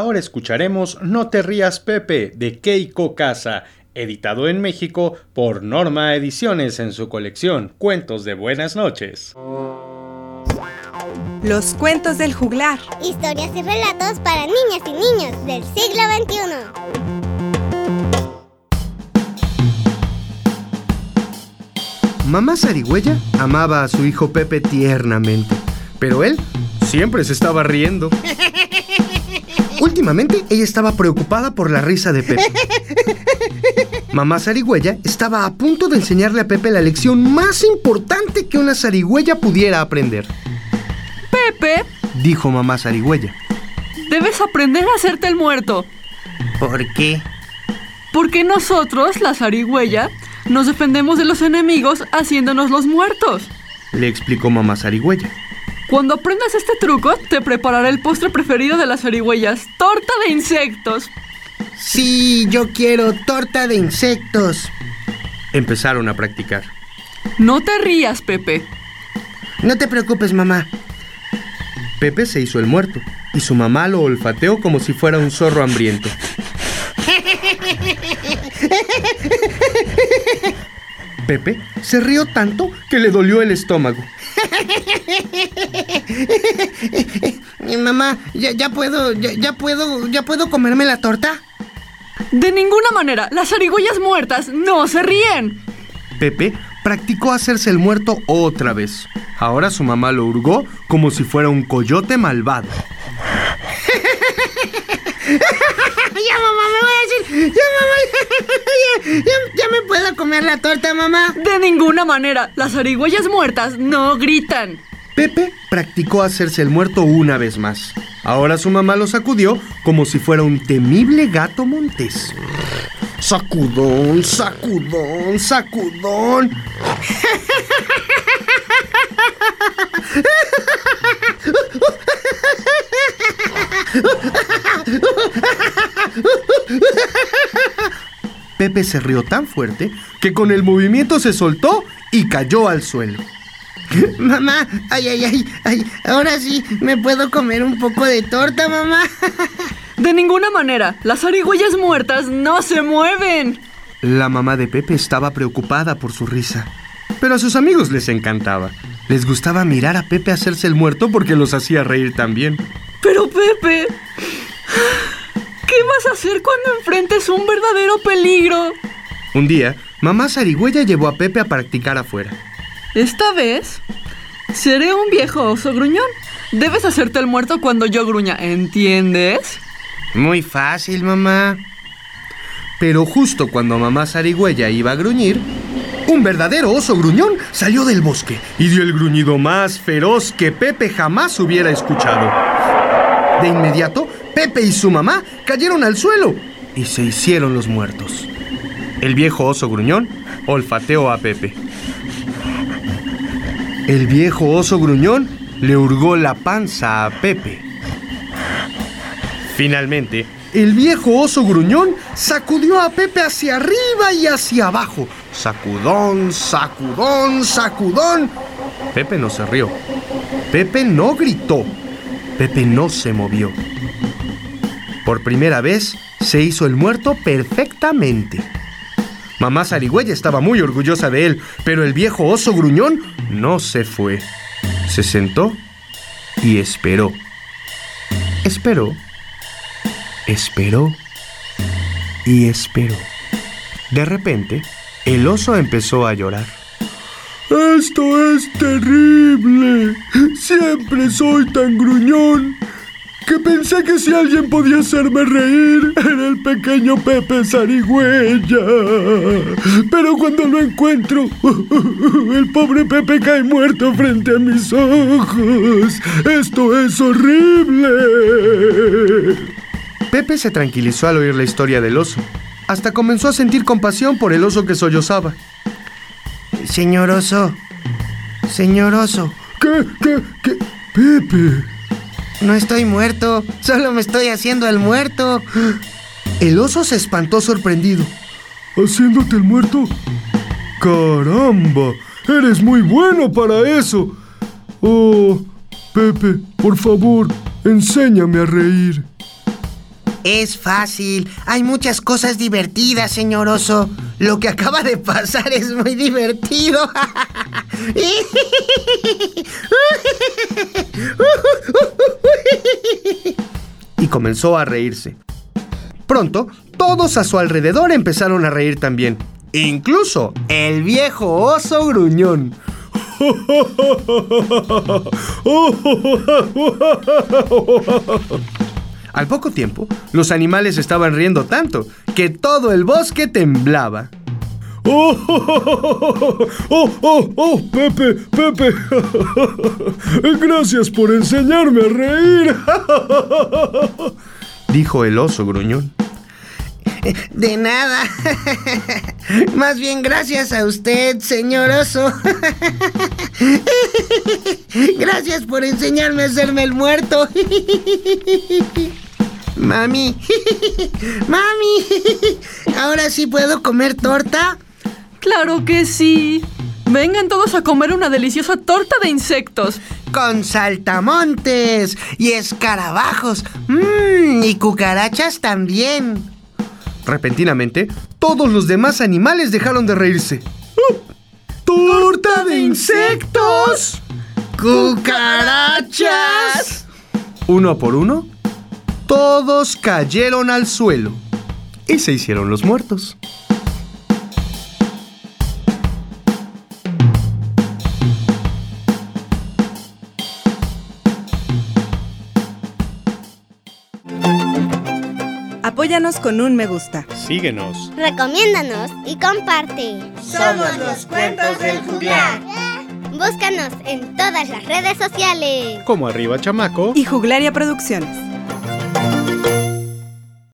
Ahora escucharemos No te rías Pepe de Keiko Casa, editado en México por Norma Ediciones en su colección Cuentos de Buenas noches. Los cuentos del juglar. Historias y relatos para niñas y niños del siglo XXI. Mamá Zarigüeya amaba a su hijo Pepe tiernamente, pero él siempre se estaba riendo. Últimamente ella estaba preocupada por la risa de Pepe. Mamá Zarigüeya estaba a punto de enseñarle a Pepe la lección más importante que una zarigüeya pudiera aprender. Pepe, Dijo mamá Zarigüeya. debes aprender a hacerte el muerto. ¿Por qué? Porque nosotros, la zarigüeya, nos defendemos de los enemigos haciéndonos los muertos. Le explicó mamá Zarigüeya. Cuando aprendas este truco, te prepararé el postre preferido de las zarigüeyas, torta de insectos. Sí, yo quiero torta de insectos. Empezaron a practicar. No te rías, Pepe. No te preocupes, mamá. Pepe se hizo el muerto y su mamá lo olfateó como si fuera un zorro hambriento. Pepe se rió tanto que le dolió el estómago. Mamá, ya, ya puedo, ya, ya puedo, ya puedo comerme la torta. De ninguna manera, las zarigüeyas muertas no se ríen. Pepe practicó hacerse el muerto otra vez. Ahora su mamá lo hurgó como si fuera un coyote malvado. Ya, mamá, me voy a decir. Ya, mamá, ya, ya- ya me puedo comer la torta, mamá. De ninguna manera, las zarigüeyas muertas no gritan. Pepe practicó hacerse el muerto una vez más. Ahora su mamá lo sacudió como si fuera un temible gato montés. Sacudón, sacudón, sacudón. Pepe se rió tan fuerte que con el movimiento se soltó y cayó al suelo. Mamá, ay, ay, ay, ay. Ahora sí, me puedo comer un poco de torta, mamá. De ninguna manera, las zarigüeyas muertas no se mueven. La mamá de Pepe estaba preocupada por su risa, pero a sus amigos les encantaba. Les gustaba mirar a Pepe hacerse el muerto porque los hacía reír también. Pero Pepe, ¿qué vas a hacer cuando enfrentes un verdadero peligro? Un día, mamá Zarigüeya llevó a Pepe a practicar afuera. Esta vez, seré un viejo oso gruñón. Debes hacerte el muerto cuando yo gruña, ¿entiendes? Muy fácil, mamá. Pero justo cuando mamá Zarigüeya iba a gruñir, un verdadero oso gruñón salió del bosque y dio el gruñido más feroz que Pepe jamás hubiera escuchado. De inmediato, Pepe y su mamá cayeron al suelo y se hicieron los muertos. El viejo oso gruñón olfateó a Pepe. El viejo oso gruñón le hurgó la panza a Pepe. Finalmente, el viejo oso gruñón sacudió a Pepe hacia arriba y hacia abajo. Sacudón, sacudón, sacudón. Pepe no se rió. Pepe no gritó. Pepe no se movió. Por primera vez se hizo el muerto perfectamente. Mamá Zarigüeya estaba muy orgullosa de él, pero el viejo oso gruñón no se fue. Se sentó y esperó. Esperó esperó y esperó. De repente, el oso empezó a llorar. Esto es terrible. Siempre soy tan gruñón que pensé que si alguien podía hacerme reír era el pequeño Pepe Zarigüeya. Pero cuando lo encuentro, el pobre Pepe cae muerto frente a mis ojos. Esto es horrible. Pepe se tranquilizó al oír la historia del oso. Hasta comenzó a sentir compasión por el oso que sollozaba. Señor oso. Señor oso. ¿Qué? ¿Qué? ¿Qué? Pepe. No estoy muerto. Solo me estoy haciendo el muerto. El oso se espantó sorprendido. ¿Haciéndote el muerto? ¡Caramba! Eres muy bueno para eso. Oh, Pepe, por favor, enséñame a reír. Es fácil. Hay muchas cosas divertidas, señor oso. Lo que acaba de pasar es muy divertido. y comenzó a reírse. Pronto, todos a su alrededor empezaron a reír también. Incluso el viejo oso gruñón. Al poco tiempo, los animales estaban riendo tanto que todo el bosque temblaba. ¡Oh, oh, oh, oh, oh, Pepe, Pepe! Gracias por enseñarme a reír. Dijo el oso gruñón. De nada. Más bien gracias a usted, señor oso. Gracias por enseñarme a hacerme el muerto. Mami, mami, ¿ahora sí puedo comer torta? Claro que sí. Vengan todos a comer una deliciosa torta de insectos. Con saltamontes y escarabajos. Mmm, y cucarachas también. Repentinamente, todos los demás animales dejaron de reírse. ¡Torta de insectos! ¡Cucarachas! Uno por uno, todos cayeron al suelo y se hicieron los muertos. Apóyanos con un me gusta. Síguenos. Recomiéndanos y comparte. Somos los cuentos del juglar. Búscanos en todas las redes sociales. Como arriba chamaco. Y Juglaria Producciones.